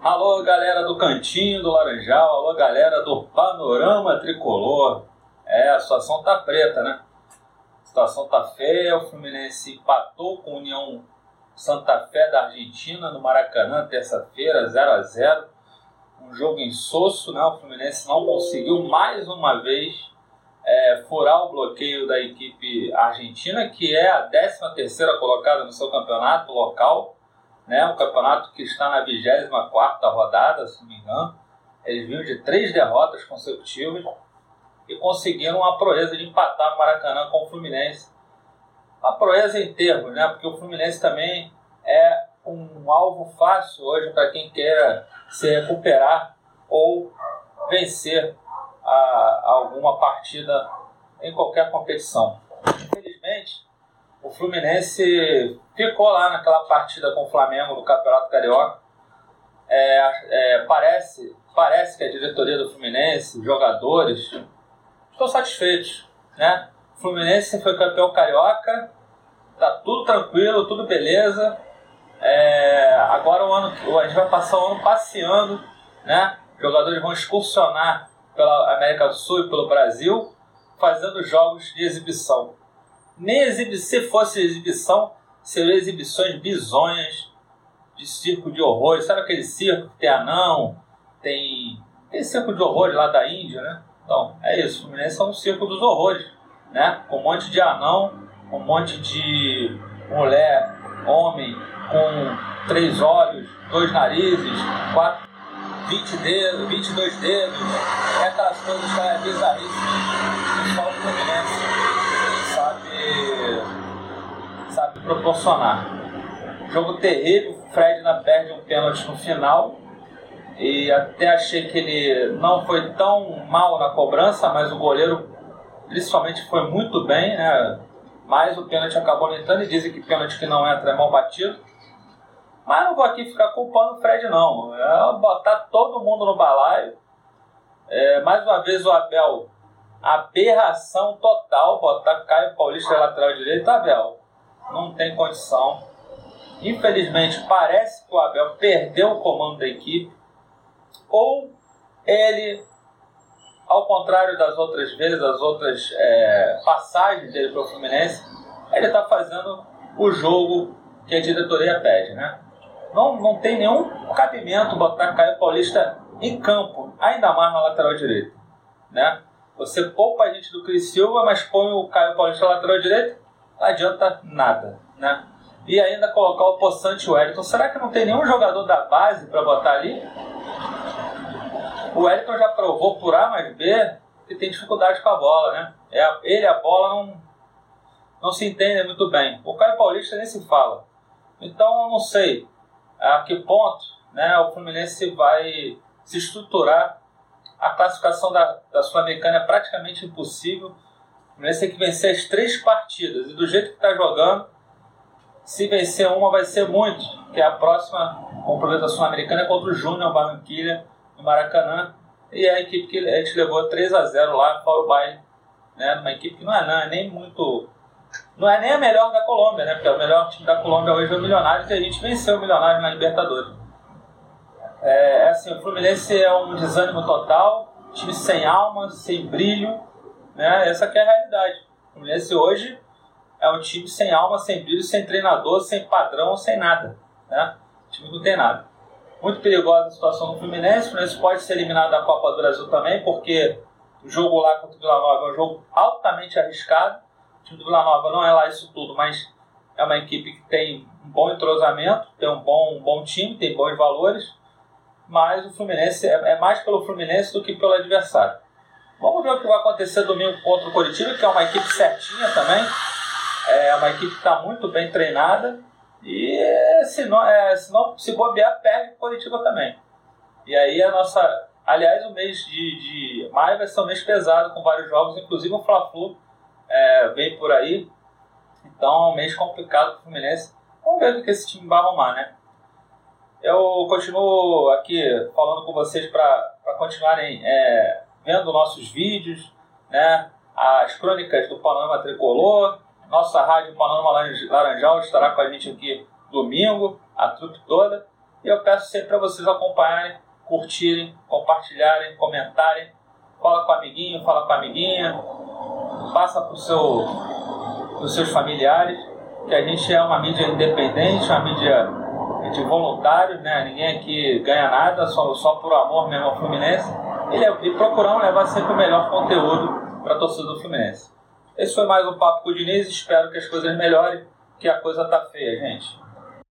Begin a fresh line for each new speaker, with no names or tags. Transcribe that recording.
Alô, galera do Cantinho do Laranjal, alô, galera do Panorama Tricolor. É, a situação tá preta, né? A situação tá feia, o Fluminense empatou com a União Santa Fé da Argentina no Maracanã, terça-feira, 0 a 0 Um jogo insosso, né? O Fluminense não conseguiu mais uma vez é, furar o bloqueio da equipe argentina, que é a 13 terceira colocada no seu campeonato local né? Um campeonato que está na 24 rodada, se não me engano. Eles vinham de três derrotas consecutivas e conseguiram uma proeza de empatar o Maracanã com o Fluminense. Uma proeza em termos, né? Porque o Fluminense também é um alvo fácil hoje para quem queira se recuperar ou vencer a, a alguma partida em qualquer competição. Infelizmente, o Fluminense ficou lá naquela partida com o Flamengo no Campeonato Carioca. É, é, parece, parece que a diretoria do Fluminense, jogadores, estão satisfeitos. Né? O Fluminense foi campeão carioca, tá tudo tranquilo, tudo beleza. É, agora o ano, a gente vai passar o ano passeando, né? Jogadores vão excursionar pela América do Sul e pelo Brasil, fazendo jogos de exibição. Nem se fosse exibição, seriam exibições bizonhas de circo de horrores. Sabe aquele circo que tem anão, tem, tem circo de horrores lá da Índia, né? Então, é isso. O Fluminense é um circo dos horrores, né? Com um monte de anão, um monte de mulher, homem, com três olhos, dois narizes, quatro, 20 dedos, 22 dedos, é aquelas coisas que é bizarríssimas. Só o Fluminense sabe proporcionar. Jogo terrível, Fred ainda perde um pênalti no final. E até achei que ele não foi tão mal na cobrança, mas o goleiro principalmente foi muito bem, né? Mas o pênalti acabou entrando e dizem que pênalti que não entra é mal batido. Mas não vou aqui ficar culpando o Fred, não. É botar todo mundo no balaio. É, mais uma vez o Abel, aberração total, botar Caio Paulista lateral direito, Abel não tem condição. Infelizmente, parece que o Abel perdeu o comando da equipe, ou ele, ao contrário das outras vezes, das outras é, passagens dele para o Fluminense, ele está fazendo o jogo que a diretoria pede, né? Não, não tem nenhum cabimento botar Caio Paulista em campo, ainda mais na lateral direita, né? Você poupa a gente do Cris Silva, mas põe o Caio Paulista na lateral direita, não adianta nada, né? E ainda colocar o Poçante e o Wellington. Será que não tem nenhum jogador da base para botar ali? O Wellington já provou por A mais B que tem dificuldade com a bola, né? É, ele a bola não, não se entendem muito bem. O Caio Paulista nem se fala. Então eu não sei a que ponto né, o Fluminense vai se estruturar. A classificação da, da Sul-Americana é praticamente impossível Fluminense tem que vencer as três partidas. E do jeito que está jogando, se vencer uma vai ser muito, que é a próxima compromisso Sul-Americana é contra o Júnior Barranquilha, no Maracanã. E é a equipe que a gente levou 3 a 0 lá, fora o baile. Né? Uma equipe que não é, não, é nem muito. Não é nem a melhor da Colômbia, né? Porque o melhor time da Colômbia hoje é o Milionários e a gente venceu o Milionários na Libertadores. É, é assim, o Fluminense é um desânimo total, time sem alma, sem brilho, né? Essa é a realidade. O Fluminense hoje é um time sem alma, sem brilho, sem treinador, sem padrão, sem nada. Né? O time não tem nada. Muito perigosa a situação do Fluminense. O Fluminense pode ser eliminado da Copa do Brasil também, porque o jogo lá contra o Vila Nova é um jogo altamente arriscado. O time do Vila Nova não é lá isso tudo, mas é uma equipe que tem um bom entrosamento, tem um bom, um bom time, tem bons valores. Mas o Fluminense é, é mais pelo Fluminense do que pelo adversário. Vamos ver o que vai acontecer domingo contra o Curitiba, que é uma equipe certinha também. É uma equipe que está muito bem treinada. E se não, é, se, não, se bobear, perde o Curitiba também. E aí a nossa. Aliás, o mês de, de maio vai ser um mês pesado com vários jogos, inclusive o Fla-Flu é, vem por aí. Então é um mês complicado para o Fluminense. Vamos ver o que esse time vai arrumar, né? Eu continuo aqui falando com vocês para continuarem é, vendo nossos vídeos, né? as crônicas do Panorama Tricolor, nossa rádio Panorama Laranjal estará com a gente aqui domingo, a trupe toda. E eu peço sempre para vocês acompanharem, curtirem, compartilharem, comentarem. Fala com o amiguinho, fala com a amiguinha, passa para seu, os seus familiares, que a gente é uma mídia independente, uma mídia de voluntários, né? ninguém aqui ganha nada, só, só por amor mesmo ao Fluminense, e, e procuramos levar sempre o melhor conteúdo para a torcida do Fluminense. Esse foi mais um Papo com o Diniz, espero que as coisas melhorem, que a coisa tá feia, gente.